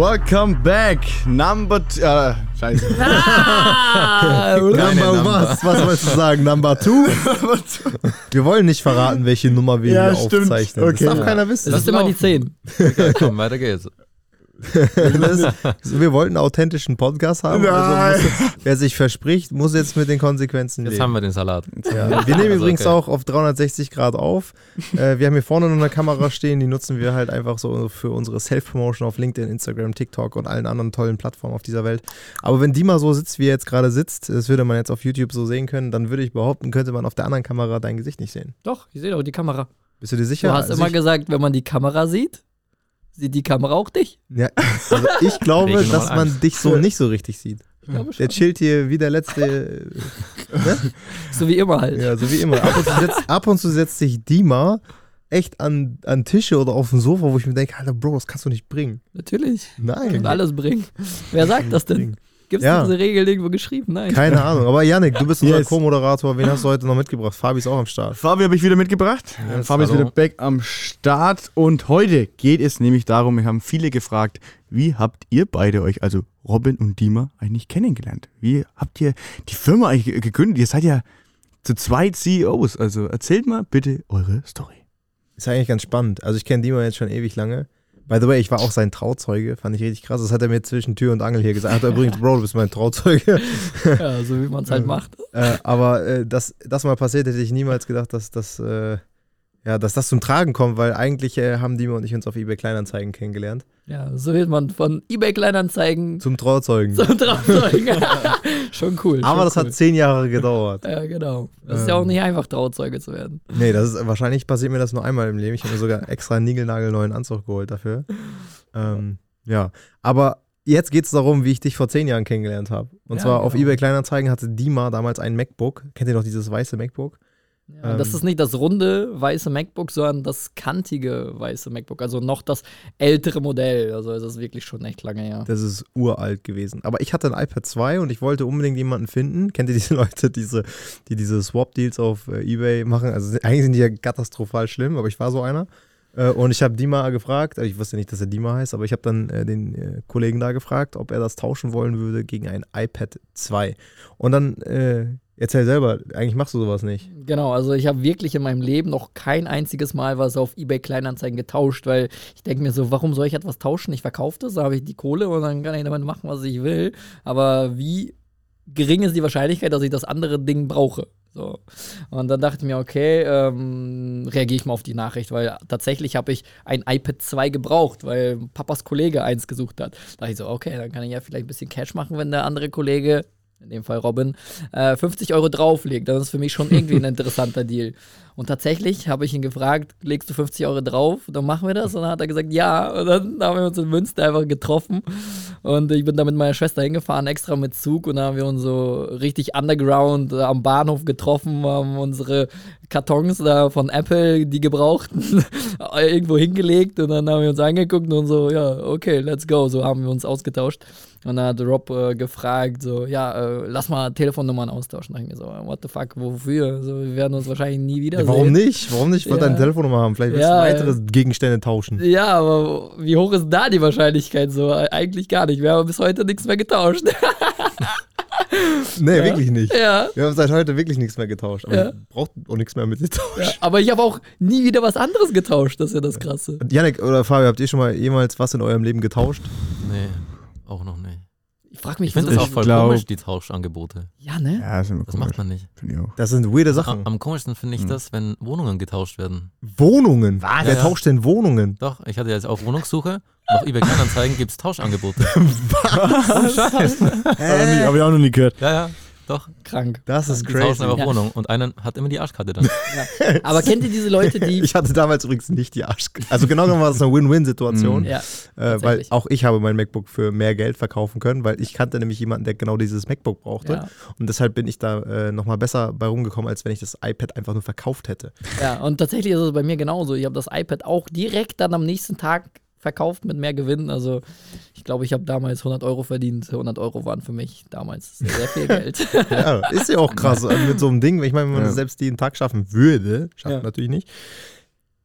Welcome back. Number. T äh, scheiße. Ah, Number was? Was wolltest du sagen? Number two? Wir wollen nicht verraten, welche Nummer wir Ja, hier stimmt. aufzeichnen. Okay. Das darf keiner wissen. das ist immer die 10. Okay, komm, weiter geht's. Wir wollten einen authentischen Podcast haben. Nein. Also muss, wer sich verspricht, muss jetzt mit den Konsequenzen Jetzt leben. haben wir den Salat. Ja. Wir nehmen Also, übrigens okay. auch auf 360 Grad auf. Äh, wir haben hier vorne noch eine Kamera stehen, die nutzen wir halt einfach so für unsere Self-Promotion auf LinkedIn, Instagram, TikTok und allen anderen tollen Plattformen auf dieser Welt. Aber wenn die mal so sitzt, wie er jetzt gerade sitzt, das würde man jetzt auf YouTube so sehen können, dann würde ich behaupten, könnte man auf der anderen Kamera dein Gesicht nicht sehen. Doch, ich sehe doch die Kamera. Bist du dir sicher? Du hast Also immer gesagt, wenn man die Kamera sieht, sieht die Kamera auch dich. ja, also ich glaube, Nummer dass man eins. dich so nicht so richtig sieht. Ich glaube schon. Der chillt hier wie der letzte. So wie immer halt. Ja, so wie immer. Ab und zu setzt, ab und zu setzt sich Dima echt an, an Tische oder auf dem Sofa, wo ich mir denke, Alter, Bro, das kannst du nicht bringen. Natürlich. Nein. Und alles bringen. Wer sagt das denn? Gibt es Ja. diese Regel irgendwo geschrieben? Nein. Keine Ahnung. Aber Yannick, du bist unser Yes. Co-Moderator. Wen hast du heute noch mitgebracht? Fabi ist auch am Start. Fabi habe ich wieder mitgebracht. Yes, Fabi ist hallo. wieder back am Start. Und heute geht es nämlich darum, wir haben viele gefragt, wie habt ihr beide euch, also Robin und Dima, eigentlich kennengelernt? Wie habt ihr die Firma eigentlich ge- gegründet? Ihr seid ja zu zweit CEOs. Also erzählt mal bitte eure Story. Ist eigentlich ganz spannend. Also ich kenne Dima jetzt schon ewig lange. By the way, ich war auch sein Trauzeuge, fand ich richtig krass. Das hat er mir zwischen Tür und Angel hier gesagt. Er hat übrigens, Bro, du bist mein Trauzeuge. Ja, so wie man es halt macht. äh, aber äh, dass das mal passiert, hätte ich niemals gedacht, dass das, äh, ja, dass das zum Tragen kommt, weil eigentlich äh, haben Dima und ich uns auf eBay Kleinanzeigen kennengelernt. Ja, so wird man von eBay Kleinanzeigen Zum Trauzeugen. zum Trauzeugen. Schon cool. aber schon das cool. hat zehn Jahre gedauert. Ja, genau. Das ist ja auch Ähm. nicht einfach, Trauzeuge zu werden. Nee, das ist wahrscheinlich passiert mir das nur einmal im Leben. Ich habe mir sogar extra einen niegelnagelneuen Anzug geholt dafür. Ähm, ja, aber jetzt geht es darum, wie ich dich vor zehn Jahren kennengelernt habe. Und Ja, zwar auf genau. eBay Kleinanzeigen hatte Dima damals ein MacBook. Kennt ihr noch dieses weiße MacBook? Ja, das Ähm. ist nicht das runde weiße MacBook, sondern das kantige weiße MacBook. Also noch das ältere Modell. Also es ist wirklich schon echt lange her. Das ist uralt gewesen. Aber ich hatte ein iPad 2 und ich wollte unbedingt jemanden finden. Kennt ihr diese Leute, diese, die diese Swap-Deals auf äh, eBay machen? Also eigentlich sind die ja katastrophal schlimm, aber ich war so einer. Äh, und ich habe Dima gefragt, also ich wusste nicht, dass er Dima heißt, aber ich habe dann äh, den äh, Kollegen da gefragt, ob er das tauschen wollen würde gegen ein iPad 2. Und dann, äh, erzähl selber, eigentlich machst du sowas nicht. Genau, also ich habe wirklich in meinem Leben noch kein einziges Mal was auf eBay Kleinanzeigen getauscht, weil ich denke mir so, warum soll ich etwas tauschen? Ich verkaufe das, da habe ich die Kohle und dann kann ich damit machen, was ich will. Aber wie gering ist die Wahrscheinlichkeit, dass ich das andere Ding brauche? So. Und dann dachte ich mir, okay, ähm, reagiere ich mal auf die Nachricht, weil tatsächlich habe ich ein iPad 2 gebraucht, weil Papas Kollege eins gesucht hat. Da dachte ich so, okay, dann kann ich ja vielleicht ein bisschen Cash machen, wenn der andere Kollege, in dem Fall Robin, äh, 50 Euro drauflegt. Das ist für mich schon irgendwie ein interessanter Deal. Und tatsächlich habe ich ihn gefragt, legst du 50 Euro drauf? Dann machen wir das. Und dann hat er gesagt, ja. Und dann haben wir uns in Münster einfach getroffen. Und ich bin da mit meiner Schwester hingefahren, extra mit Zug. Und dann haben wir uns so richtig underground äh, am Bahnhof getroffen, haben unsere Kartons da von Apple, die gebrauchten, irgendwo hingelegt. Und dann haben wir uns angeguckt und so, ja, okay, let's go. So haben wir uns ausgetauscht. Und dann hat Rob äh, gefragt, so, ja, äh, lass mal Telefonnummern austauschen. Da dachte ich mir so, what the fuck, wofür? So, wir werden uns wahrscheinlich nie wieder Ja, warum nicht? Warum nicht? Ich wollte Ja. deine Telefonnummer haben. Vielleicht willst Ja, du weitere Gegenstände tauschen. Ja, aber wie hoch ist da die Wahrscheinlichkeit so? Eigentlich gar nicht. Wir haben bis heute nichts mehr getauscht. Nee, wirklich nicht. ja. Wir haben seit heute wirklich nichts mehr getauscht. Aber Ja. ich brauche auch nichts mehr mit dir tauschen. ja. Aber ich habe auch nie wieder was anderes getauscht. Das ist ja das Krasse. Janik oder Fabio, habt ihr schon mal jemals was in eurem Leben getauscht? Nee, auch noch nicht. Ich frage mich, Ich finde das auch voll glaub- komisch, die Tauschangebote. Ja, ne? Ja, das ist immer Das macht man nicht. Finde ich auch. Das sind weirde Am, Sachen. am komischsten finde ich das, wenn Wohnungen getauscht werden. Wohnungen. Was? Wer Ja. tauscht denn Wohnungen? Doch, ich hatte jetzt auch Wohnungssuche. Auf eBay Kleinanzeigen gibt es Tauschangebote. Habe ich auch noch nie gehört. Ja, ja, doch. Krank. Das ist crazy. einfach Ja. Wohnung und einer hat immer die Arschkarte dann. Aber kennt ihr diese Leute, die. Ich hatte damals übrigens nicht die Arsch. Also genau genommen war das eine Win-Win-Situation, ja, äh, weil auch ich habe mein MacBook für mehr Geld verkaufen können, weil ich kannte nämlich jemanden, der genau dieses MacBook brauchte. Ja. Und deshalb bin ich da äh, nochmal besser bei rumgekommen, als wenn ich das iPad einfach nur verkauft hätte. ja, und tatsächlich ist es bei mir genauso. Ich habe das iPad auch direkt dann am nächsten Tag verkauft mit mehr Gewinn. Also ich glaube, ich habe damals 100 Euro verdient. 100 Euro waren für mich damals sehr, sehr viel Geld. Ja, ist ja auch krass äh, mit so einem Ding. Ich meine, wenn man Ja. das selbst jeden Tag schaffen würde, schafft Ja. man natürlich nicht,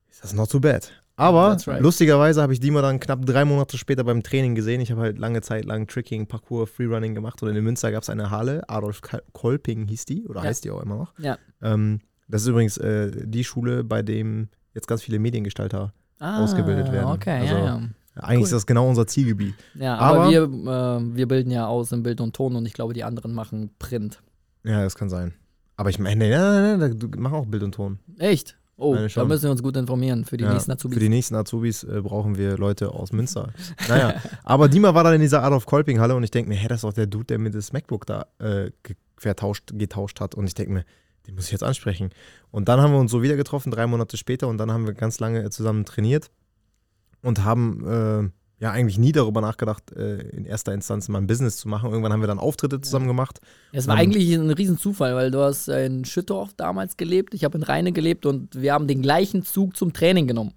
ist das not too bad. Aber right. lustigerweise habe ich Dima dann knapp drei Monate später beim Training gesehen. Ich habe halt lange Zeit lang Tricking, Parkour, Freerunning gemacht und in Münster gab es eine Halle, Adolf Kolping hieß die oder Ja. heißt die auch immer noch. Ja. Ähm, das ist übrigens äh, die Schule, bei dem jetzt ganz viele Mediengestalter. Ausgebildet werden. Ah, Okay, Also- ja, ja. Eigentlich Cool. ist das genau unser Zielgebiet. Ja, aber, Aber- wir, äh, wir bilden ja aus in Bild und Ton und ich glaube, die anderen machen Print. Ja, das kann sein. Aber ich meine, nein, nein, nein, du mach auch Bild und Ton. Echt? Oh, da müssen wir uns gut informieren für die Ja, nächsten Azubis. Für die nächsten Azubis äh, brauchen wir Leute aus Münster. Naja, aber Dima war dann in dieser Adolf Kolping Halle und ich denke mir, hä, das ist doch der Dude, der mir das MacBook da äh, vertauscht, getauscht hat. Und ich denke mir, den muss ich jetzt ansprechen. Und dann haben wir uns so wieder getroffen, drei Monate später, und dann haben wir ganz lange zusammen trainiert und haben äh, ja eigentlich nie darüber nachgedacht, äh, in erster Instanz mal ein Business zu machen. Irgendwann haben wir dann Auftritte zusammen gemacht. Es war eigentlich ein Riesenzufall, weil du hast in Schüttorf damals gelebt, ich habe in Rheine gelebt und wir haben den gleichen Zug zum Training genommen.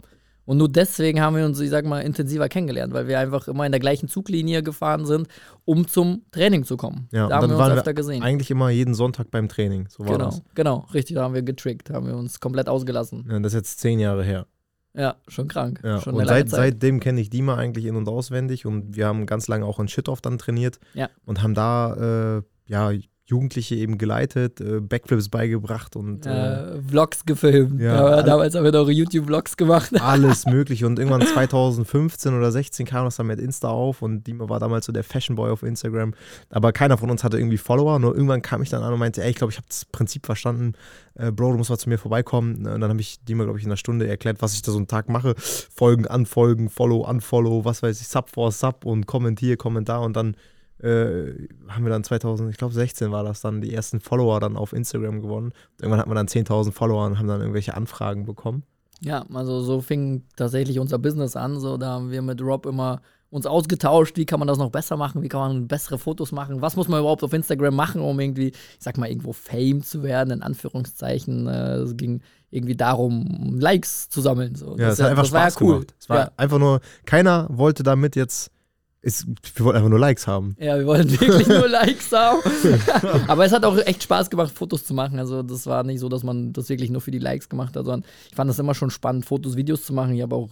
Und nur deswegen haben wir uns, ich sag mal, intensiver kennengelernt, weil wir einfach immer in der gleichen Zuglinie gefahren sind, um zum Training zu kommen. Ja, da haben wir uns wir öfter gesehen. Eigentlich immer jeden Sonntag beim Training. So war Genau, das. genau, richtig, da haben wir getrickt, haben wir uns komplett ausgelassen. Ja, das ist jetzt zehn Jahre her. Ja, schon krank. Ja, schon und seit, seitdem kenne ich Dima eigentlich in- und auswendig und wir haben ganz lange auch in Schittorf dann trainiert Ja. und haben da äh, ja, Jugendliche eben geleitet, äh, Backflips beigebracht und äh, Vlogs gefilmt. Ja, Ja, damals haben wir noch YouTube-Vlogs gemacht. alles mögliche und irgendwann 2015 oder 16 kam das dann mit Insta auf und Dima war damals so der Fashionboy auf Instagram, aber keiner von uns hatte irgendwie Follower, nur irgendwann kam ich dann an und meinte, ey, ich glaube, ich habe das Prinzip verstanden, äh, Bro, du musst mal zu mir vorbeikommen. Und dann habe ich Dima, glaube ich, in einer Stunde erklärt, was ich da so einen Tag mache, Folgen, Anfolgen, Follow, Unfollow, was weiß ich, Sub for Sub und Kommentier, Kommentar und dann äh, haben wir dann 2000, ich glaube 16 war das dann, die ersten Follower dann auf Instagram gewonnen. Irgendwann hatten wir dann 10.000 Follower und haben dann irgendwelche Anfragen bekommen. Ja, also so fing tatsächlich unser Business an. So, da haben wir mit Rob immer uns ausgetauscht, wie kann man das noch besser machen, wie kann man bessere Fotos machen, was muss man überhaupt auf Instagram machen, um irgendwie, ich sag mal, irgendwo Fame zu werden, in Anführungszeichen. Äh, Es ging irgendwie darum, Likes zu sammeln. So. Ja, es hat einfach das war Spaß ja cool. gemacht. Es war ja. einfach nur, keiner wollte damit jetzt, ist, wir wollten einfach nur Likes haben. ja, wir wollten wirklich nur Likes haben. Aber es hat auch echt Spaß gemacht, Fotos zu machen. Also das war nicht so, dass man das wirklich nur für die Likes gemacht hat, sondern ich fand das immer schon spannend, Fotos, Videos zu machen. Ich habe auch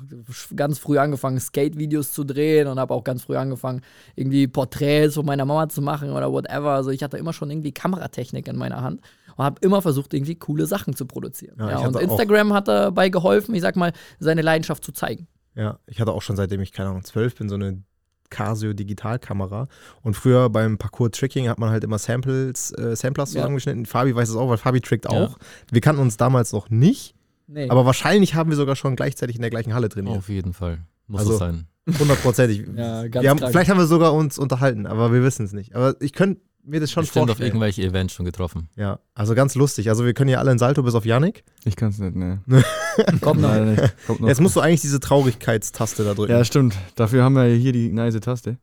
ganz früh angefangen, Skate-Videos zu drehen und habe auch ganz früh angefangen, irgendwie Porträts von meiner Mama zu machen oder whatever. Also ich hatte immer schon irgendwie Kameratechnik in meiner Hand und habe immer versucht, irgendwie coole Sachen zu produzieren. Ja, Ja, und Instagram hat dabei geholfen, ich sag mal, seine Leidenschaft zu zeigen. Ja, ich hatte auch schon seitdem ich, keine Ahnung, zwölf bin, so eine Casio Digitalkamera. Und früher beim Parkour Tricking hat man halt immer Samples, äh, Samplers Ja. zusammengeschnitten. Fabi weiß es auch, weil Fabi trickt Ja. auch. Wir kannten uns damals noch nicht, Nee. aber wahrscheinlich haben wir sogar schon gleichzeitig in der gleichen Halle trainiert. Auf jeden Fall. Muss Also, es sein. Hundertprozentig. ja, ganz haben, vielleicht haben wir sogar uns unterhalten, aber wir wissen es nicht. Aber ich könnte mir das schon Bestimmt auf vorstellen. irgendwelche Events schon getroffen. Ja, also ganz lustig. Also wir können ja alle in Salto bis auf Yannick. Ich kann es nicht, ne. Kommt noch. Nicht. Kommt noch. Jetzt musst du eigentlich diese Traurigkeitstaste da drücken. ja, stimmt. Dafür haben wir hier die nice Taste.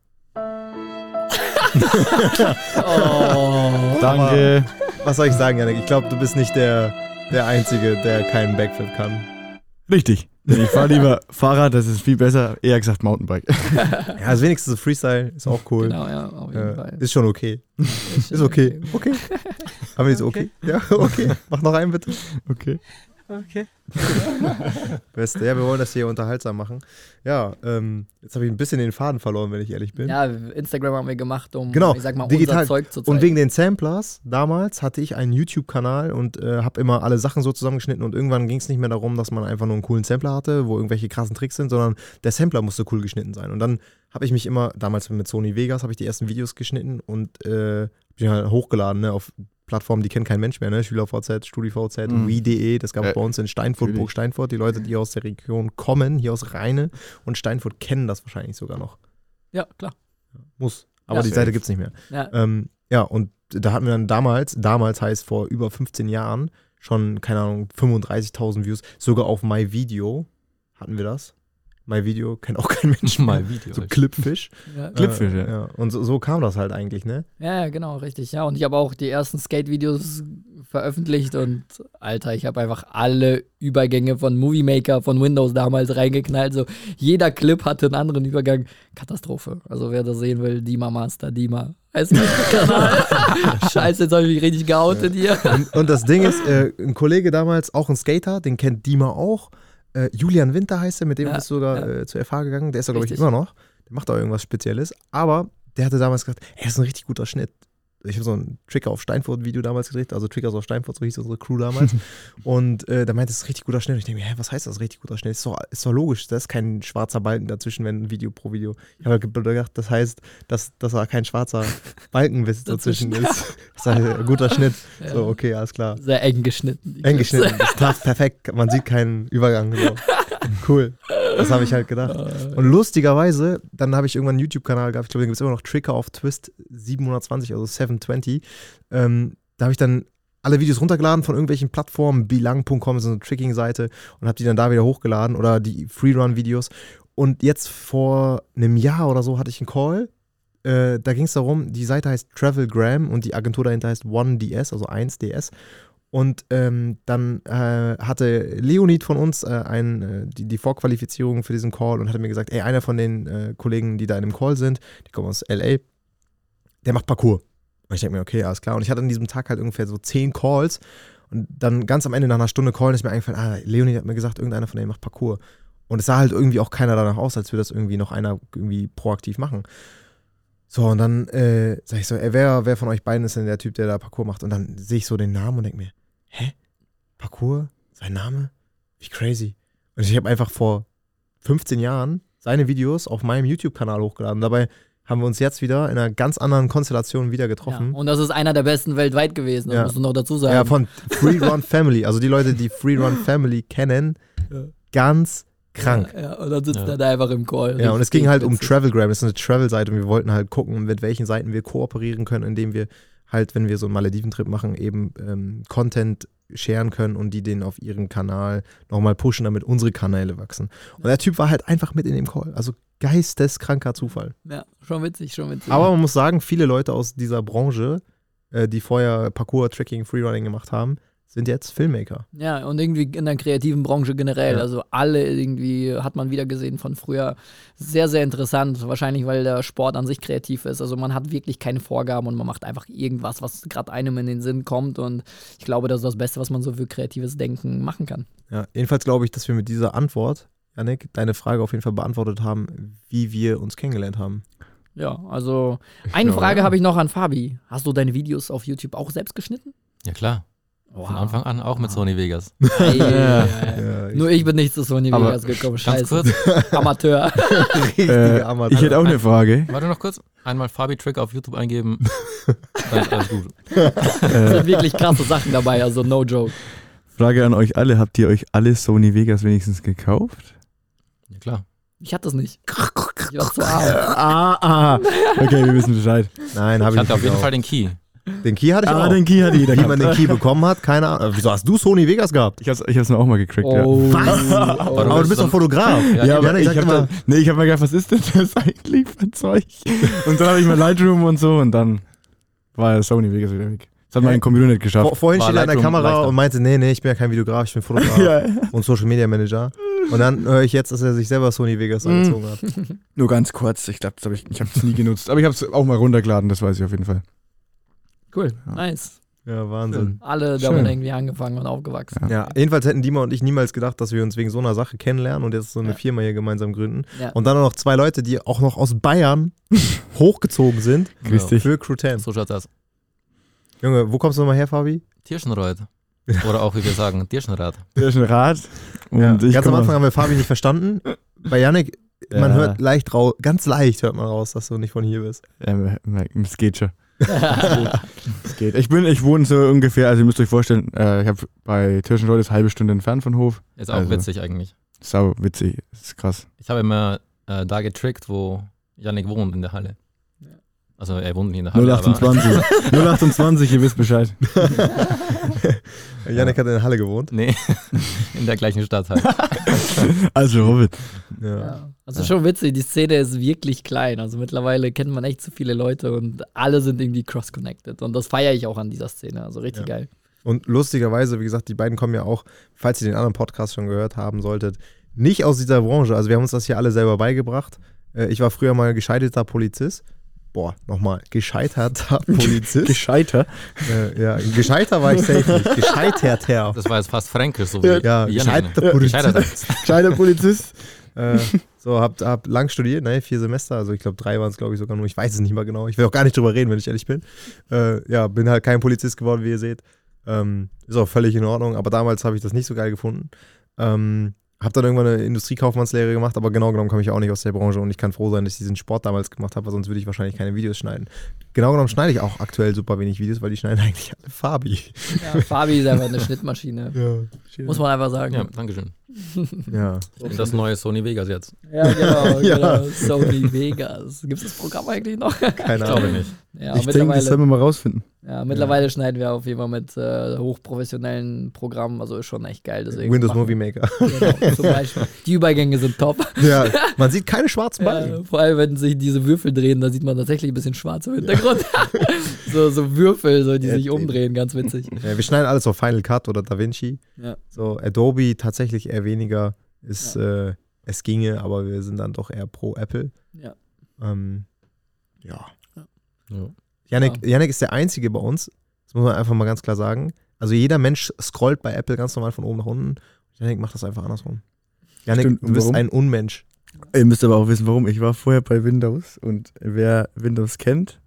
Oh. Danke. Was soll ich sagen, Yannick? Ich glaube, du bist nicht der, der Einzige, der keinen Backflip kann. Richtig. Ich fahre lieber Fahrrad, das ist viel besser. Eher gesagt Mountainbike. Ja, also wenigstens so Freestyle ist auch cool. Genau, ja, auf jeden Äh, Fall. ist schon okay. Ist okay. Okay. Haben wir jetzt okay? Ja, okay. Mach noch einen bitte. Okay. Beste. Ja, wir wollen das hier unterhaltsam machen. Ja, ähm, jetzt habe ich ein bisschen den Faden verloren, wenn ich ehrlich bin. Ja, Instagram haben wir gemacht, um, Genau, ich sag mal, digital. unser Zeug zu zeigen. Und wegen den Samplers, damals hatte ich einen YouTube-Kanal und äh, habe immer alle Sachen so zusammengeschnitten und irgendwann ging es nicht mehr darum, dass man einfach nur einen coolen Sampler hatte, wo irgendwelche krassen Tricks sind, sondern der Sampler musste cool geschnitten sein. Und dann habe ich mich immer, damals mit Sony Vegas, habe ich die ersten Videos geschnitten und äh, die halt hochgeladen ne, auf Plattformen, die kennt kein Mensch mehr, ne? SchülerVZ, StudiVZ, Mhm. Wii.de, das gab es Äh, bei uns in Steinfurt. Burg Steinfurt. Die Leute, die aus der Region kommen, hier aus Rheine und Steinfurt, kennen das wahrscheinlich sogar noch. ja, klar. Muss. Aber Ja. die Seite gibt es nicht mehr. Ja, Ähm, ja, und da hatten wir dann damals, damals heißt vor über 15 Jahren, schon, keine Ahnung, 35.000 Views, sogar auf MyVideo hatten wir das. MyVideo kennt auch kein Mensch mehr. Mal Video. So Clipfish. ja. Clipfish, äh, ja. ja. Und so, so kam das halt eigentlich, ne? ja, ja, genau, richtig. Ja, und ich habe auch die ersten Skate-Videos veröffentlicht und Alter, ich habe einfach alle Übergänge von Movie Maker, von Windows damals reingeknallt. So, jeder Clip hatte einen anderen Übergang. Katastrophe. Also, wer das sehen will, Dima Master, Dima. Heißt mein Kanal. Scheiße, jetzt habe ich mich richtig geoutet hier. Und, und das Ding ist, äh, ein Kollege damals, auch ein Skater, den kennt Dima auch. Äh, Julian Winter heißt er, mit dem Ja, bist du sogar ja. äh, zur FH gegangen. Der ist da, glaube ich, immer noch. Der macht auch irgendwas Spezielles. Aber der hatte damals gesagt, er ist ein richtig guter Schnitt. Ich habe so ein Tricker auf Steinfurt-Video damals gedreht, also Trickers auf Steinfurt, so hieß unsere Crew damals. und äh, der meinte, es richtig guter Schnitt. Und ich denke mir, hä, was heißt das, richtig guter Schnitt? Ist doch, ist doch logisch, da ist kein schwarzer Balken dazwischen, wenn ein Video pro Video. Ich habe halt gedacht, das heißt, dass, dass da kein schwarzer Balken dazwischen ist. Das ist halt ein guter Schnitt. Ja. So, okay, alles klar. Sehr eng geschnitten. Eng geschnitten, das passt perfekt. Man sieht keinen Übergang. So. Cool. Das habe ich halt gedacht. Und lustigerweise, dann habe ich irgendwann einen YouTube-Kanal gehabt, ich glaube, den gibt es immer noch Tricker auf Twist 720, also 720. Ähm, da habe ich dann alle Videos runtergeladen von irgendwelchen Plattformen, bilang.com ist so eine Tricking-Seite und habe die dann da wieder hochgeladen oder die Freerun-Videos. Und jetzt vor einem Jahr oder so hatte ich einen Call. Äh, da ging es darum, die Seite heißt Travelgram und die Agentur dahinter heißt 1DS, also 1DS. Und ähm, dann äh, hatte Leonid von uns äh, ein, äh, die, die Vorqualifizierung für diesen Call und hatte mir gesagt, ey, einer von den äh, Kollegen, die da in dem Call sind, die kommen aus LA, der macht Parcours. Und ich denke mir, okay, alles klar. Und ich hatte an diesem Tag halt ungefähr so zehn Calls und dann ganz am Ende nach einer Stunde Callen ist mir eingefallen, ah, Leonid hat mir gesagt, irgendeiner von denen macht Parcours. Und es sah halt irgendwie auch keiner danach aus, als würde das irgendwie noch einer irgendwie proaktiv machen. So, und dann äh, sag ich so, ey, wer, wer von euch beiden ist denn der Typ, der da Parcours macht? Und dann sehe ich so den Namen und denke mir, hä? Parcours? Sein Name? Wie crazy. Und ich habe einfach vor 15 Jahren seine Videos auf meinem YouTube-Kanal hochgeladen. Dabei haben wir uns jetzt wieder in einer ganz anderen Konstellation wieder Ja, getroffen. und das ist einer der besten weltweit gewesen, das Ja. musst du noch dazu sagen. Ja, von Free Run Family. Also die Leute, die Free Run Family kennen, Ja. ganz krank. Ja, ja, und dann sitzt Ja. er da einfach im Call. Ja, und es ging halt um witzig. Travelgram, das ist eine Travel-Seite und wir wollten halt gucken, mit welchen Seiten wir kooperieren können, indem wir halt, wenn wir so einen Malediven-Trip machen, eben ähm, Content scheren können und die den auf ihren Kanal nochmal pushen, damit unsere Kanäle wachsen. Und der Typ war halt einfach mit in dem Call. Also geisteskranker Zufall. Ja, schon witzig, schon witzig. Aber man muss sagen, viele Leute aus dieser Branche, äh, die vorher Parkour, Tracking, Freerunning gemacht haben, sind jetzt Filmmaker. Ja, und irgendwie in der kreativen Branche generell. Ja. Also alle irgendwie hat man wieder gesehen von früher. Sehr, sehr interessant. Wahrscheinlich, weil der Sport an sich kreativ ist. Also man hat wirklich keine Vorgaben und man macht einfach irgendwas, was gerade einem in den Sinn kommt. Und ich glaube, das ist das Beste, was man so für kreatives Denken machen kann. Ja, jedenfalls glaube ich, dass wir mit dieser Antwort, Janik, deine Frage auf jeden Fall beantwortet haben, wie wir uns kennengelernt haben. Ja, also eine glaube, Frage ja. habe ich noch an Fabi. Hast du deine Videos auf YouTube auch selbst geschnitten? Ja klar, von Anfang an auch mit Sony Vegas. Ja, Nur ich bin nicht zu Sony Aber Vegas gekommen. Ganz Scheiße. kurz, Amateur. richtige Äh, Amateur. ich hätte auch eine Frage. warte noch kurz. Einmal Fabi Trick auf YouTube eingeben. Dann ist alles gut. Es Äh, sind wirklich krasse Sachen dabei, also no joke. Frage an euch alle. Habt ihr euch alle Sony Vegas wenigstens gekauft? Ja klar. Ich hatte das nicht. Ich war zu arm. ah, ah. Okay, wir wissen Bescheid. Nein, Ich habe ich hatte auf nicht jeden gekauft. Fall den Key. Den Key hatte ich Ah, auch. den Key hat jeder Wie man den Key bekommen hat, keine Ahnung. Wieso hast du Sony Vegas gehabt? Ich hab's, ich hab's mir auch mal gecrackt, ja. Oh. Was? Oh. Aber du bist doch Fotograf. Ja, Ja, aber ich sagt hab, immer, dann, nee, ich hab mir gedacht, was ist denn das eigentlich für ein Zeug? Und dann habe ich mir Lightroom und so und dann war Sony Vegas wieder weg. Das hat mein Computer nicht geschafft. vor, vorhin War steht er an der Kamera leichter. und meinte, nee, nee, ich bin ja kein Videograf, ich bin Fotograf ja. und Social Media Manager. Und dann höre ich jetzt, dass er sich selber Sony Vegas Mhm. angezogen hat. Nur ganz kurz, ich glaube, hab ich, ich habe es nie genutzt. Aber ich habe es auch mal runtergeladen, das weiß ich auf jeden Fall. Cool, Ja. nice. Ja, Wahnsinn. Alle Schön. damit irgendwie angefangen und aufgewachsen. Ja, jedenfalls hätten Dima und ich niemals gedacht, dass wir uns wegen so einer Sache kennenlernen und jetzt so eine Ja. Firma hier gemeinsam gründen. Ja. Und dann auch noch zwei Leute, die auch noch aus Bayern hochgezogen sind Grüß dich. für Crew 10. So schaut's aus. Junge, wo kommst du nochmal her, Fabi? Tierschenreuth. Oder auch, wie wir sagen, Tierschenrad. Der ist ein Rad. Und Ja. ich Ganz am Anfang haben wir Fabi nicht verstanden. Bei Yannick, man Ja. hört leicht raus, ganz leicht hört man raus, dass du nicht von hier bist. Ja, es geht schon. Es geht. Ich bin, ich wohne so ungefähr, also ihr müsst euch vorstellen, äh, ich habe bei Tirschenreuth ist eine halbe Stunde entfernt von Hof. Ist auch Also. witzig eigentlich. Sau witzig, das ist krass. Ich habe immer äh, da getrickt, wo Yannick wohnt in der Halle. Also er wohnt nicht in der Halle, aber 028. 028, ihr wisst Bescheid. Yannick hat in der Halle gewohnt. nee, in der gleichen Stadt halt. Also Robin. Ja. Ja. Also schon witzig, die Szene ist wirklich klein. Also mittlerweile kennt man echt so viele Leute und alle sind irgendwie cross-connected. Und das feiere ich auch an dieser Szene. Also richtig Ja. geil. Und lustigerweise, wie gesagt, die beiden kommen ja auch, falls ihr den anderen Podcast schon gehört haben solltet, nicht aus dieser Branche. Also wir haben uns das hier alle selber beigebracht. Äh, Ich war früher mal gescheiterter Polizist boah, nochmal, gescheiterter Polizist. Gescheiter. äh, ja, gescheiter war ich safe nicht. Gescheiterter. Das war jetzt fast fränkisch, so wie Ja, wie gescheiterter? Polizist. Gescheiterter. Gescheiter Polizist. Äh, so, hab, hab lang studiert, ne, vier Semester, also ich glaube drei waren es, glaube ich, sogar nur, ich weiß es nicht mal genau. Ich will auch gar nicht drüber reden, wenn ich ehrlich bin. Äh, ja, bin halt kein Polizist geworden, wie ihr seht. Ähm, ist auch völlig in Ordnung, aber damals habe ich das nicht so geil gefunden. Ähm, hab dann irgendwann eine Industriekaufmannslehre gemacht, aber genau genommen komme ich auch nicht aus der Branche und ich kann froh sein, dass ich diesen Sport damals gemacht habe, weil sonst würde ich wahrscheinlich keine Videos schneiden. Genau genommen schneide ich auch aktuell super wenig Videos, weil die schneiden eigentlich alle Fabi. Ja, Fabi ist einfach eine Schnittmaschine. Ja, Muss man einfach sagen. Ja, dankeschön. ja. Und das neue Sony Vegas jetzt. Ja, genau. Ja. genau. Sony Vegas. Gibt es das Programm eigentlich noch? keine Glaube Ahnung. nicht. Ja, ich denke, das sollen wir mal rausfinden. Ja, mittlerweile schneiden wir auf jeden Fall mit äh, hochprofessionellen Programmen. Also ist schon echt geil. Deswegen Windows machen- Movie Maker. Genau, zum Beispiel. Die Übergänge sind top. ja, man sieht keine schwarzen Balken. Ja, vor allem, wenn sich diese Würfel drehen, da sieht man tatsächlich ein bisschen schwarz im Hintergrund. so, so Würfel, so, die Ja, sich umdrehen, ganz witzig. Ja, wir schneiden alles auf Final Cut oder DaVinci. Ja. So, Adobe tatsächlich eher weniger. Ist, äh, es ginge, aber wir sind dann doch eher pro Apple. Ja. Ähm, ja. Ja. Yannick, Yannick ist der Einzige bei uns, das muss man einfach mal ganz klar sagen. Also jeder Mensch scrollt bei Apple ganz normal von oben nach unten. Yannick macht das einfach andersrum. Yannick, Stimmt, du bist warum? ein Unmensch. Ihr müsst aber auch wissen, warum. Ich war vorher bei Windows und wer Windows kennt,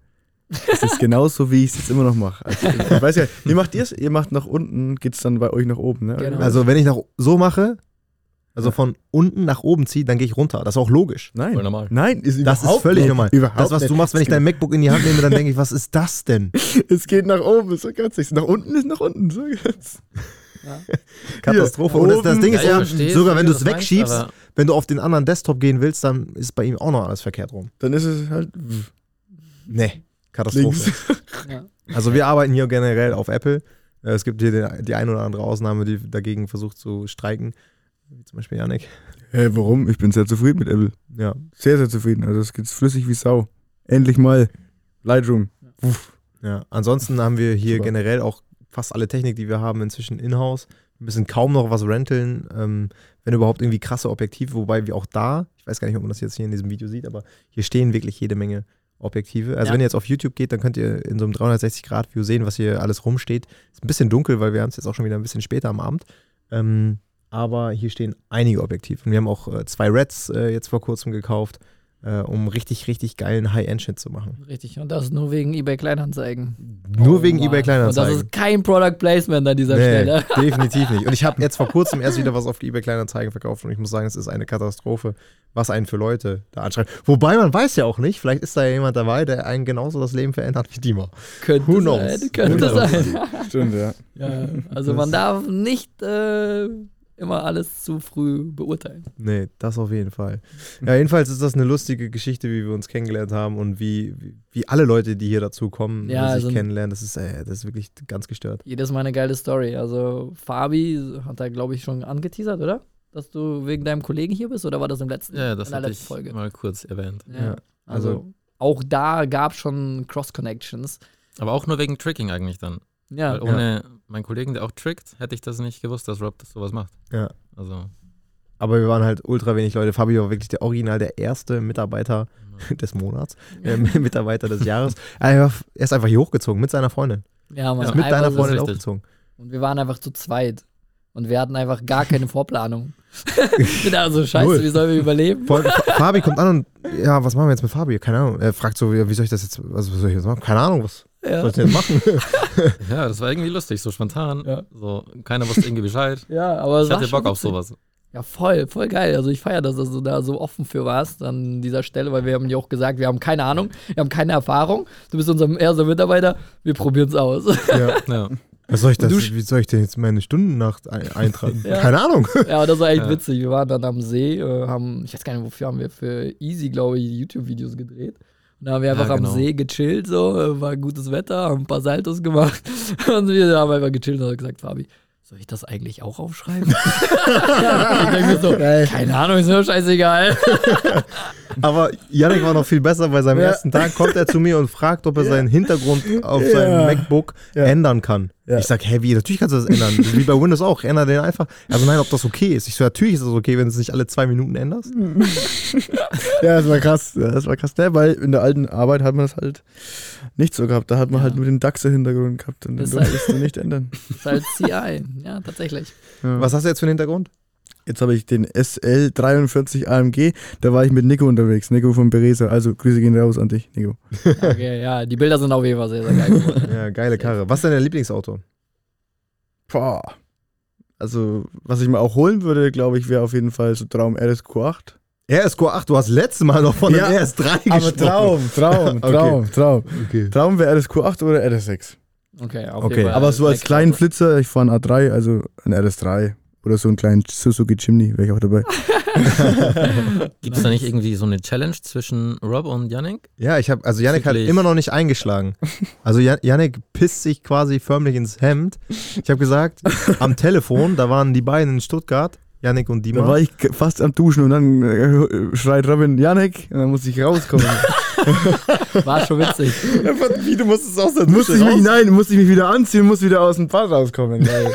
ist es genauso, wie ich es jetzt immer noch mache. Also, ich weiß ja, wie macht ihr es? Ihr macht nach unten, geht es dann bei euch nach oben, ne? Genau. Also wenn ich nach so mache, also von unten nach oben ziehe, dann gehe ich runter. Das ist auch logisch. Nein. Voll normal. Nein, ist Das ist völlig nicht, normal. Überhaupt Das, was du nicht. machst, wenn ich dein MacBook in die Hand nehme, dann denke ich, was ist das denn? Es geht nach oben, so ganz nicht. Nach unten ist nach unten. So ganz. Katastrophe. Hier, Und das, das. Ding ist Ja, ja, ich verstehe, sogar wenn du du es meinst, wegschiebst, aber- wenn du auf den anderen Desktop gehen willst, dann ist bei ihm auch noch alles verkehrt rum. Dann ist es halt. Nee, Katastrophe. Ja. Also wir arbeiten hier generell auf Apple. Äh, Es gibt hier die, die ein oder andere Ausnahme, die dagegen versucht zu streiken. Wie zum Beispiel Janik. Hä, warum? Ich bin sehr zufrieden mit Apple. Ja. Sehr, sehr zufrieden. Also es geht flüssig wie Sau. Endlich mal. Lightroom. ja. Ansonsten haben wir hier Super. generell auch fast alle Technik, die wir haben, inzwischen in-house. Wir müssen kaum noch was renteln, ähm, wenn überhaupt irgendwie krasse Objektive, wobei wir auch da, ich weiß gar nicht, ob man das jetzt hier in diesem Video sieht, aber hier stehen wirklich jede Menge Objektive. Also Ja. wenn ihr jetzt auf YouTube geht, dann könnt ihr in so einem 360-Grad-View sehen, was hier alles rumsteht. Ist ein bisschen dunkel, weil wir haben es jetzt auch schon wieder ein bisschen später am Abend. Ähm, aber hier stehen einige Objektive. Und wir haben auch äh, zwei Reds äh, jetzt vor kurzem gekauft, äh, um richtig, richtig geilen High-End-Shit zu machen. Richtig, und das nur wegen eBay Kleinanzeigen. Nur Oh wegen Mann. eBay Und Kleinanzeigen. das ist kein Product Placement an dieser Nee, Stelle. definitiv nicht. Und ich habe jetzt vor kurzem erst wieder was auf eBay Kleinanzeigen verkauft und ich muss sagen, es ist eine Katastrophe, was einen für Leute da anschreibt. Wobei man weiß ja auch nicht, vielleicht ist da ja jemand dabei, der einen genauso das Leben verändert wie Dima. Könnte Who knows? sein. Könnte Who knows? sein. Stimmt, ja. Ja, also man darf nicht äh, immer alles zu früh beurteilen. Nee, das auf jeden Fall. Ja, jedenfalls ist das eine lustige Geschichte, wie wir uns kennengelernt haben und wie, wie, wie alle Leute, die hier dazu kommen, Ja, sich also- kennenlernen. Das ist, äh, das ist wirklich ganz gestört. Jedes Mal eine geile Story. Also Fabi hat da, glaube ich, schon angeteasert, oder? Dass du wegen deinem Kollegen hier bist, oder war das im letzten, Ja, das in der hatte letzten ich Folge? mal kurz erwähnt. Ja. Ja, Also, also- auch da gab es schon Cross-Connections. Aber auch nur wegen Tricking eigentlich dann. Ja, Weil ohne meinen Kollegen, der auch trickt, hätte ich das nicht gewusst, dass Rob das sowas macht. Ja. Also, Aber wir waren halt ultra wenig Leute. Fabio war wirklich der Original, der erste Mitarbeiter des Monats, äh, Mitarbeiter des Jahres. Er ist einfach hier hochgezogen mit seiner Freundin. ja man. Ist mit deiner Freundin hochgezogen. Und wir waren einfach zu zweit. Und wir hatten einfach gar keine Vorplanung. ich bin also scheiße, Null. wie sollen wir überleben? Vor Fabi kommt an und, ja, was machen wir jetzt mit Fabi? Keine Ahnung. Er fragt so, ja, wie soll ich das jetzt, was soll ich jetzt machen? Keine Ahnung, was Ja. soll ich denn machen? ja, das war irgendwie lustig, so spontan. Ja. So, keiner wusste irgendwie Bescheid. Ja, aber Ich hatte Bock auf sowas. Ja, voll, voll geil. Also ich feiere das, dass du da so offen für warst an dieser Stelle, weil wir haben dir auch gesagt, wir haben keine Ahnung, wir haben keine Erfahrung. Du bist unser erster Mitarbeiter, wir probieren es aus. ja. Ja. Was soll ich das, wie soll ich denn jetzt meine Stundennacht ein eintragen? Ja. Keine Ahnung. ja, aber das war echt Ja. witzig. Wir waren dann am See, äh, haben, ich weiß gar nicht, wofür haben wir für Easy, glaube ich, YouTube-Videos gedreht. Und da haben wir Ja, einfach genau. am See gechillt, so, äh, war gutes Wetter, haben ein paar Saltos gemacht. Und wir haben einfach gechillt und haben gesagt, Fabi, soll ich das eigentlich auch aufschreiben? ich denke mir so, keine Ahnung, ist mir scheißegal. Aber Yannick war noch viel besser. Bei seinem Ja. ersten Tag kommt er zu mir und fragt, ob er seinen Hintergrund auf Ja. seinem MacBook Ja. ändern kann. Ja. Ich sag, hä, wie? Natürlich kannst du das ändern. Wie bei Windows auch. Änder den einfach. Also nein, ob das okay ist. Ich so, natürlich ist das okay, wenn du es nicht alle zwei Minuten änderst. Ja, das war krass. Ja, das war krass. Ne, weil in der alten Arbeit hat man das halt nicht so gehabt. Da hat man Ja. halt nur den DAX-Hintergrund gehabt und Ist den halt- durftest du nicht ändern. Das ist halt CI. Ja, tatsächlich. Ja. Was hast du jetzt für einen Hintergrund? Jetzt habe ich den SL43 AMG. Da war ich mit Nico unterwegs. Nico von Beresa. Also Grüße gehen raus an dich, Nico. Okay, ja, die Bilder sind auf jeden Fall sehr, sehr geil. Ja, geile Karre. Was ist dein Lieblingsauto? Boah. Also, was ich mir auch holen würde, glaube ich, wäre auf jeden Fall so Traum RSQ8. RSQ8, du hast letztes Mal noch von dem Ja, RS3 Aber gesprochen. Traum, Traum, Okay. Traum, Traum. Okay. Traum wäre RSQ8 oder RS6. Okay, auf Okay, jeden Fall. Aber so als kleinen. Flitzer, ich fahre einen A3, also ein RS3 oder so einen kleinen Suzuki Chimney, wäre ich auch dabei. Gibt es da nicht irgendwie so eine Challenge zwischen Rob und Yannick? Ja, ich habe, also Yannick hat immer noch nicht eingeschlagen. Also Jan- Yannick pisst sich quasi förmlich ins Hemd. Ich habe gesagt, am Telefon, da waren die beiden in Stuttgart, Yannick und Da Dima. war ich fast am Duschen und dann äh, schreit Robin, Janik, und dann musste ich rauskommen. War schon witzig. Wie, du musstest aus der musste ich mich, nein, musste ich mich wieder anziehen, musste wieder aus dem Bad rauskommen. Weil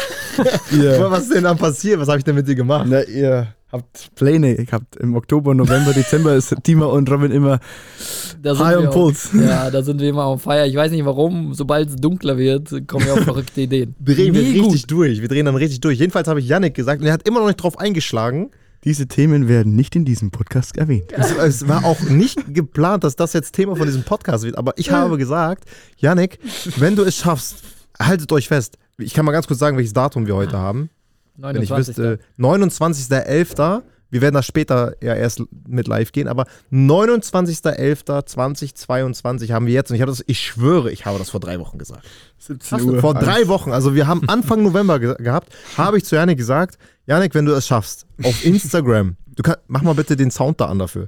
ihr, Was ist denn dann passiert? Was habe ich denn mit dir gemacht? na, ihr habt Pläne gehabt. Im Oktober, November, Dezember ist Dima und Robin immer Da sind high wir on Puls. Ja, da sind wir immer auf Feier. Ich weiß nicht warum, sobald es dunkler wird, kommen wir auf verrückte Ideen. Drehen wir Nie richtig durch. Wir drehen dann richtig durch. Jedenfalls habe ich Yannick gesagt und er hat immer noch nicht drauf eingeschlagen. Diese Themen werden nicht in diesem Podcast erwähnt. Es, es war auch nicht geplant, dass das jetzt Thema von diesem Podcast wird. Aber ich habe gesagt, Yannick, wenn du es schaffst, haltet euch fest. Ich kann mal ganz kurz sagen, welches Datum wir heute haben. Wenn ich 29. wüsste, 29.11. Wir werden das später ja erst mit live gehen, aber 29.11.2022 haben wir jetzt und ich habe das, ich schwöre, ich habe das vor drei Wochen gesagt. 17 Vor drei Wochen, also wir haben Anfang November ge gehabt, habe ich zu Janik gesagt, Janik, wenn du es schaffst, auf Instagram, du kann, mach mal bitte den Sound da an dafür.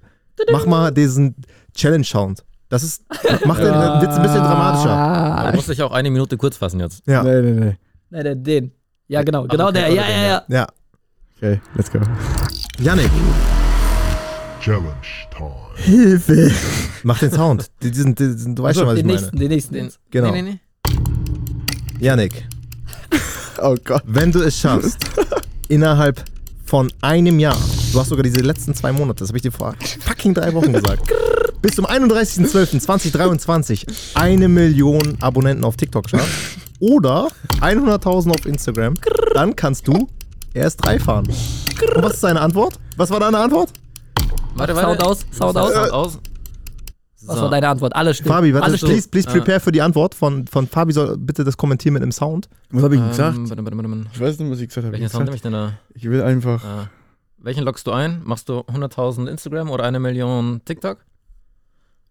Mach mal diesen Challenge-Sound. Das ist, mach den Ja. Witz ein bisschen dramatischer. Aber Ah, du musst dich auch eine Minute kurz fassen jetzt. Ja, Nee, nee, nee. Nein, den. Ja, genau, genau okay, der. oder Ja, ja, ja. ja. Okay, let's go. Janik, Challenge time. Hilfe! mach den Sound. Diesen, diesen, du weißt schon, was ich Den meine. nächsten, den nächsten. Den, Genau. Nee, nee, nee. Janik, Oh Gott. wenn du es schaffst, innerhalb von einem Jahr, du hast sogar diese letzten zwei Monate, das habe ich dir vor fucking drei Wochen gesagt, bis zum 31.12.2023 eine Million Abonnenten auf TikTok schaffst oder 100.000 auf Instagram, dann kannst du erst drei fahren. Und was ist deine Antwort? Was war deine Antwort? Warte, Sound aus, Sound aus. Sound aus. Was So. war deine Antwort? Alles stimmt. Fabi, warte, Alles stimmt. please, please prepare für die Antwort von, von Fabi, soll bitte das kommentieren mit einem Sound. Was habe ich Ähm, gesagt? warte, warte, warte, warte. Ich weiß nicht, was ich gesagt habe. Welchen Ich, Sound nehme ich denn da? ich will einfach. Äh, welchen loggst du ein? Machst du 100.000 Instagram oder eine Million TikTok?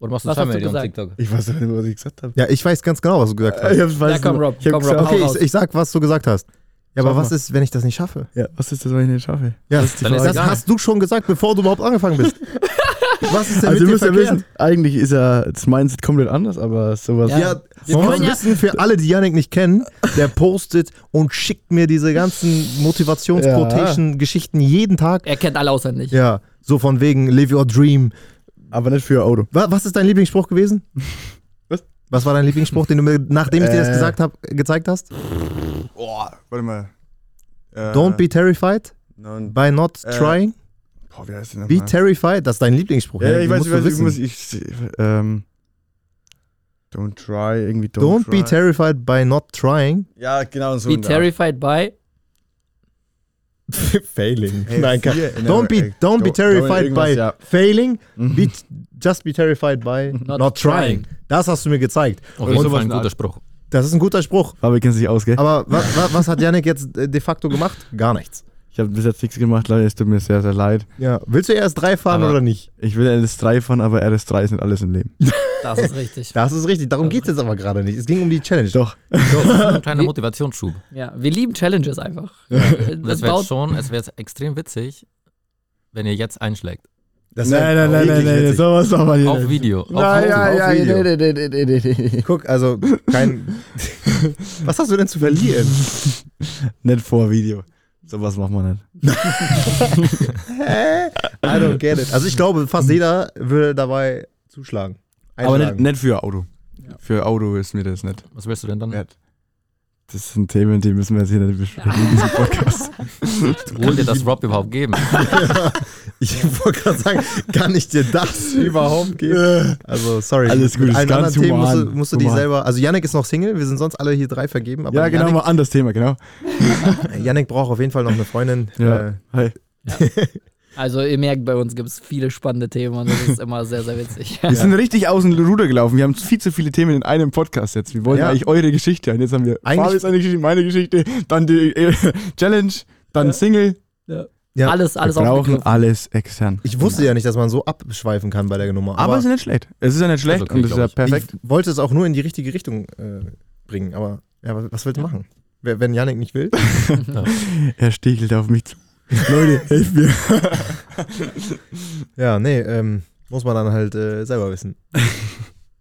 Oder machst du Was 2 hast du Millionen gesagt? TikTok? Ich weiß nicht, was ich gesagt habe. Ja, ich weiß ganz genau, was du gesagt hast. Ich hab's weiß Ja, komm, nicht. Rob, Ich komm, Rob, gesagt, Okay, ich, ich sag, was du gesagt hast. Ja, aber was ist, wenn ich das nicht schaffe? Ja, was ist das, wenn ich nicht schaffe? Ja, das ist. Das egal. hast du schon gesagt, bevor du überhaupt angefangen bist. Was ist denn Also, ihr mit dir müsst ja verkehrt? wissen, eigentlich ist ja das Mindset komplett anders, aber sowas. Ja. Ja, Wir man muss ja- wissen, für alle, die Yannick nicht kennen, der postet und schickt mir diese ganzen Motivationsquotation-Geschichten jeden Tag. Er kennt alle auswendig. Ja, so von wegen Live Your Dream. Aber nicht für Auto. Wa- Was ist dein Lieblingsspruch gewesen? Was? Was war dein Lieblingsspruch, den du mir, nachdem ich dir das Äh. gesagt habe, gezeigt hast? Boah, warte mal. Äh, Don't be terrified by not Äh, trying. boah, wie heißt der Be terrified, das ist dein Lieblingsspruch. Ja, Yannick, ich weiß, ich weiß, ich muss, ich, ähm, don't try, irgendwie don't, Don't try. be terrified by not trying. Ja, genau so. Be terrified by. Failing. Hey, Nein, in don't be, don't be don't- terrified by ja. failing. Mhm. Be, just be terrified by not, Not trying. trying. Das hast du mir gezeigt. Jeden Und- Fall ein guter Spruch. Das ist ein guter Spruch. Aber wir kennen sich aus, gell? Aber wa, wa, was hat Yannick jetzt äh, de facto gemacht? Gar nichts. Ich habe bis jetzt nichts gemacht, Leute, es tut mir sehr, sehr leid. Ja. Willst du erst drei fahren Aber- oder nicht? Ich will RS3 fahren, aber RS3 ist nicht alles im Leben. Das ist richtig. Das ist richtig. Darum geht es jetzt aber gerade nicht. Es ging um die Challenge. Doch. Ein kleiner Motivationsschub. Ja, wir lieben Challenges einfach. Und Das es wäre baut, schon, es wäre extrem witzig, wenn ihr jetzt einschlägt. Das wär nein, nein, nein, nein, nein, sowas man hier Auf nicht. Video. Auf Nein, ja, ja. Guck, also kein. Was hast du denn zu verlieren? Nicht vor Video. Sowas macht man nicht. I don't get it. Also ich glaube, fast jeder würde dabei zuschlagen. Aber nicht, Einschlagen. nicht für Auto. Für Auto ist mir das nicht. Was willst du denn dann? wert. Das sind Themen, die müssen wir jetzt hier nicht besprechen in diesem Podcast. Wollt ihr das Rob überhaupt geben? Ich wollte gerade sagen, kann ich dir das überhaupt geben? Also, sorry. Alles gut, allen ganz anderen Themen musst du, human. musst du dich Human. selber. Also, Yannick ist noch Single, wir sind sonst alle hier drei vergeben. Aber ja, genau, mal anderes Thema, genau. Yannick, Yannick braucht auf jeden Fall noch eine Freundin. Ja. Äh, Hi. Also ihr merkt, bei uns gibt es viele spannende Themen und das ist immer sehr, sehr witzig. Wir sind richtig aus dem Ruder gelaufen. Wir haben viel zu viele Themen in einem Podcast jetzt. Wir wollten Ja. eigentlich eure Geschichte. Und jetzt haben wir Eigentlich- Fabis eine Geschichte, meine Geschichte, dann die äh, Challenge, dann Single. Ja. Alles, alles wir brauchen alles extern. ich wusste ja nicht, dass man so abschweifen kann bei der Nummer. Aber, es ist ja nicht schlecht. Es ist ja nicht schlecht okay, und es ist ja perfekt. Ich wollte es auch nur in die richtige Richtung äh, bringen. Aber ja, was- willst du machen? Wer- Wenn Yannick nicht will? Er stichelt auf mich zu. Leute, helft mir. Ja, nee, ähm, muss man dann halt äh, selber wissen.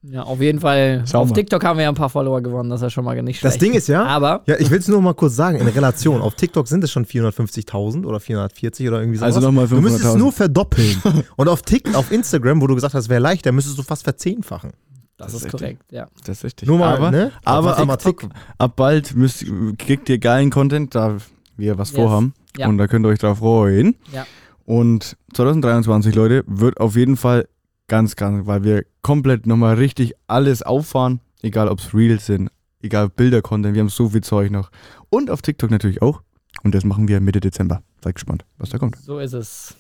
Ja, auf jeden Fall. Schau auf mal. TikTok haben wir ja ein paar Follower gewonnen, das ist ja schon mal nicht schlecht. Das Ding ist ja, Aber ja, ich will es nur mal kurz sagen, in Relation. Auf TikTok sind es schon 450.000 oder 440 oder irgendwie sowas. Also nochmal Du müsstest es 500.000. nur verdoppeln. Und auf, Tik, auf Instagram, wo du gesagt hast, wäre leicht, da müsstest du fast verzehnfachen. das, Das ist korrekt, ja. Das ist richtig. Nur mal, aber ne? aber Auf ab, TikTok. ab bald müsst, kriegt ihr geilen Content, da wir was Yes. vorhaben. Ja. Und da könnt ihr euch drauf freuen. Ja. Und 2023, Leute, wird auf jeden Fall ganz, ganz, weil wir komplett nochmal richtig alles auffahren. Egal ob es Reels sind, egal Bilder-Content, wir haben so viel Zeug noch. Und auf TikTok natürlich auch. Und das machen wir Mitte Dezember. Seid gespannt, was da kommt. So ist es.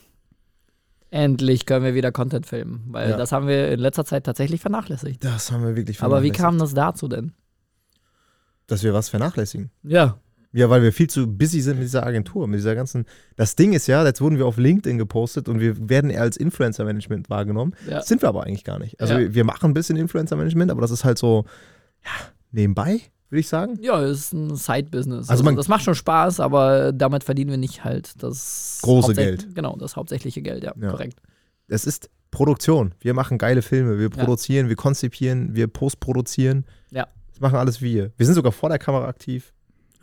Endlich können wir wieder Content filmen, weil Ja. das haben wir in letzter Zeit tatsächlich vernachlässigt. Das haben wir wirklich Aber wie vernachlässigt. kam das dazu denn? Dass wir was vernachlässigen. Ja. Ja, weil wir viel zu busy sind mit dieser Agentur, mit dieser ganzen. Das Ding ist ja, jetzt wurden wir auf LinkedIn gepostet und wir werden eher als Influencer-Management wahrgenommen. Ja. Das sind wir aber eigentlich gar nicht. Also Ja. wir, wir machen ein bisschen Influencer-Management, aber das ist halt so, ja, nebenbei, würde ich sagen. Ja, es ist ein Side-Business. Also Also das macht schon Spaß, aber damit verdienen wir nicht halt das Große Geld. Genau, das hauptsächliche Geld, ja, Ja. korrekt. Es ist Produktion. Wir machen geile Filme, wir produzieren, wir konzipieren, wir postproduzieren. Ja. Das machen alles wir. Wir sind sogar vor der Kamera aktiv.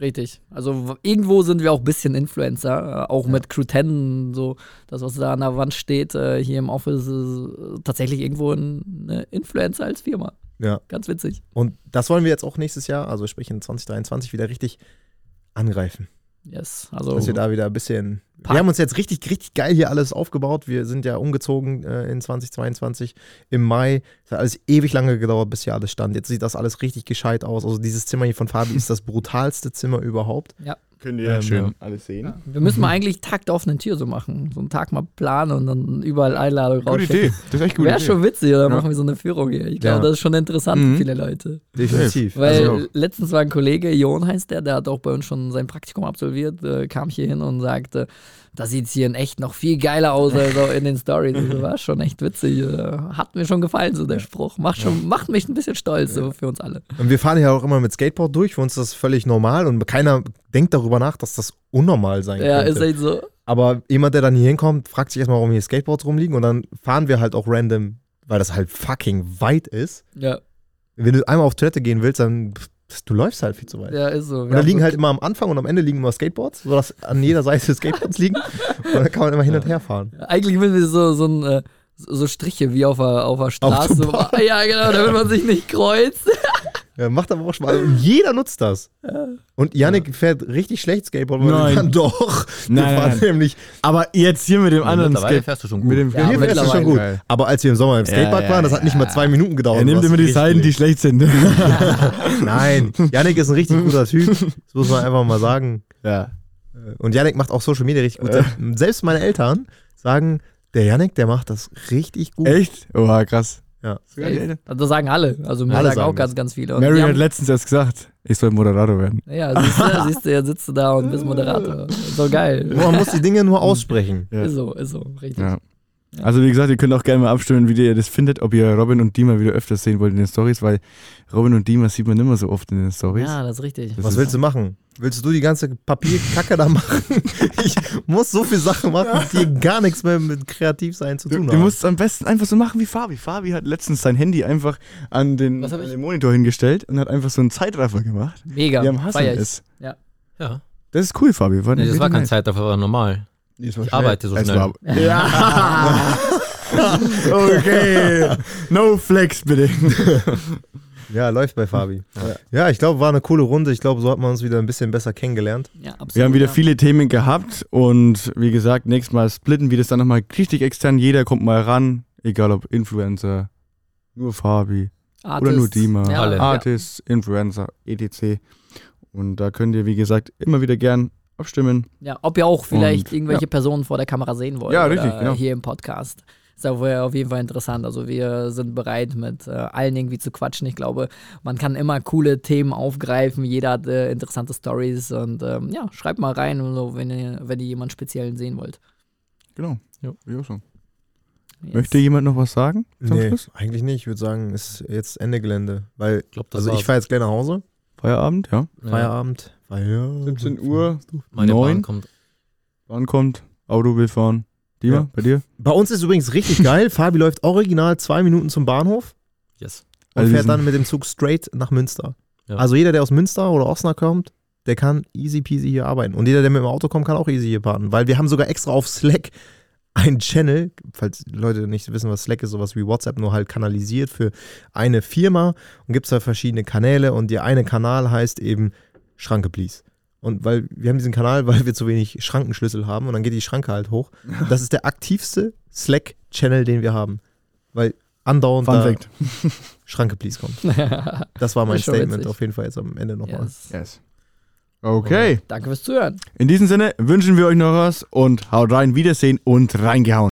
Richtig. Also irgendwo sind wir auch ein bisschen Influencer, äh, auch mit Crew 10, so das, was da an der Wand steht, äh, hier im Office, ist äh, tatsächlich irgendwo ein Influencer als Firma. Ja. Ganz witzig. Und das wollen wir jetzt auch nächstes Jahr, also sprich in 2023, wieder richtig angreifen. Yes. Also Dass wir da wieder ein bisschen. Pack. Wir haben uns jetzt richtig, richtig geil hier alles aufgebaut. Wir sind ja umgezogen äh, in 2022 im Mai. Es hat alles ewig lange gedauert, bis hier alles stand. Jetzt sieht das alles richtig gescheit aus. Also dieses Zimmer hier von Fabi ist das brutalste Zimmer überhaupt. Könnt ihr ja schön alles sehen. ja. wir müssen mal eigentlich Tag der offenen Tür so machen. So einen Tag mal planen und dann überall Einladungen Gute rausschicken. Idee. Das ist echt gut. Wäre schon witzig, oder Ja. machen wir so eine Führung hier. Ich glaube, Ja. das ist schon interessant Mhm. für viele Leute. Definitiv. Weil Also- letztens war ein Kollege, Jon heißt der, der hat auch bei uns schon sein Praktikum absolviert, äh, kam hier hin und sagte, da sieht es hier in echt noch viel geiler aus als auch in den Stories. Das war schon echt witzig. Äh, hat mir schon gefallen, so der Spruch. Macht, schon, macht mich ein bisschen stolz, so für uns alle. Und wir fahren ja auch immer mit Skateboard durch. Für uns ist das völlig normal und keiner denkt darüber nach, dass das unnormal sein Ja, könnte. ist echt so. Aber jemand, der dann hier hinkommt, fragt sich erstmal, warum hier Skateboards rumliegen und dann fahren wir halt auch random, weil das halt fucking weit ist. Ja, Wenn du einmal auf Toilette gehen willst, dann du läufst halt viel zu weit. ja ist so. Und da liegen halt immer am Anfang und am Ende liegen immer Skateboards, sodass an jeder Seite Skateboards liegen. Und dann kann man immer hin und her fahren. Eigentlich müssen wir so, so ein. Äh, so Striche wie auf der, auf der Straße. Autobahn. Ja, genau, damit man sich nicht kreuzt. Ja, macht aber auch Spaß. Und jeder nutzt das. Und Yannick fährt richtig schlecht Skateboard, weil Nein. wir fahren doch. Wir Nein, fahren nein. nämlich. Aber jetzt hier mit dem anderen Mittlerweile Skate. fährst du schon gut. Mit dem Ja, hier fährst du schon gut. Geil. Aber als wir im Sommer im Skatepark ja, waren, das hat nicht mal zwei Minuten gedauert. Er nimmt immer die Seiten, die schlecht sind. Nein, Yannick ist ein richtig guter Typ. Das muss man einfach mal sagen. ja. Und Yannick macht auch Social Media richtig gut. Selbst meine Eltern sagen, der Yannick, der macht das richtig gut. Echt? Oh, krass. Ja. Also das sagen alle. Also mir Alle sagen auch sagen ganz, das. ganz viele. Und Mary hat letztens erst gesagt, ich soll Moderator werden. Ja, siehst du, siehst du, jetzt sitzt du da und bist Moderator. So geil. Man muss die Dinge nur aussprechen. Ja. Ist so, ist so, richtig. Ja. Also wie gesagt, ihr könnt auch gerne mal abstimmen, wie ihr das findet, ob ihr Robin und Dima wieder öfters sehen wollt in den Stories, weil Robin und Dima sieht man nicht mehr so oft in den Stories. Ja, das ist richtig. Das Was ist- willst du machen? Willst du die ganze Papierkacke da machen? Ich muss so viele Sachen machen, die gar nichts mehr mit Kreativsein zu Du, tun du haben. musst es am besten einfach so machen wie Fabi. Fabi hat letztens sein Handy einfach an den, an den Monitor hingestellt und hat einfach so einen Zeitraffer gemacht. Mega. Wie am Feier ich. ist. Ja. Das ist cool, Fabi. War Nee, das war keine nice. Zeit, das war normal. Nee, es war Ich arbeite so schnell. War, ja. okay. No flex, bitte. Ja, läuft bei Fabi. Ja, ich glaube, war eine coole Runde. Ich glaube, so hat man uns wieder ein bisschen besser kennengelernt. Ja, absolut. Wir haben wieder ja. viele Themen gehabt und wie gesagt, nächstes Mal splitten wir das dann nochmal richtig extern. Jeder kommt mal ran, egal ob Influencer, nur Fabi, oder nur Artists. Dima, Ja, Alle. ja. Artists, Influencer, etc. Und da könnt ihr, wie gesagt, immer wieder gern abstimmen. Ja, ob ihr auch vielleicht Und, irgendwelche ja. Personen vor der Kamera sehen wollt. Ja, oder richtig, genau. Hier im Podcast. Ist auf, auf jeden Fall interessant. Also wir sind bereit, mit äh, allen irgendwie zu quatschen. Ich glaube, man kann immer coole Themen aufgreifen. Jeder hat äh, interessante Stories und ähm, ja, schreibt mal rein, so, wenn ihr, wenn ihr jemanden speziellen sehen wollt. Genau. Ja. Wie auch so. Yes. Möchte jemand noch was sagen zum Nee, Schluss? eigentlich nicht. Ich würde sagen, es ist jetzt Ende Gelände. Weil, Ich glaube, das also ich fahre jetzt gleich nach Hause. Feierabend, ja. Ja. Feierabend. Feierabend. 17 Uhr, Meine Neun. Bahn kommt. Bahn kommt, Auto will fahren. Dima, Ja. bei dir? Bei uns ist übrigens richtig geil. Fabi läuft original zwei Minuten zum Bahnhof Yes. und Also fährt dann mit dem Zug straight nach Münster. Ja. Also jeder, der aus Münster oder Osnabrück kommt, der kann easy peasy hier arbeiten. Und jeder, der mit dem Auto kommt, kann auch easy hier parten. Weil wir haben sogar extra auf Slack einen Channel, falls Leute nicht wissen, was Slack ist, sowas wie WhatsApp, nur halt kanalisiert für eine Firma. Und gibt es da verschiedene Kanäle und der eine Kanal heißt eben Schranke Please. Und weil wir haben diesen Kanal, weil wir zu wenig Schrankenschlüssel haben und dann geht die Schranke halt hoch. Das ist der aktivste Slack-Channel, den wir haben. Weil andauernd Fun da Fact. Schranke Please kommt. Das war mein Statement witzig. auf jeden Fall jetzt am Ende nochmal. yes. Yes. Okay. Danke fürs Zuhören. In diesem Sinne wünschen wir euch noch was und haut rein, Wiedersehen und reingehauen.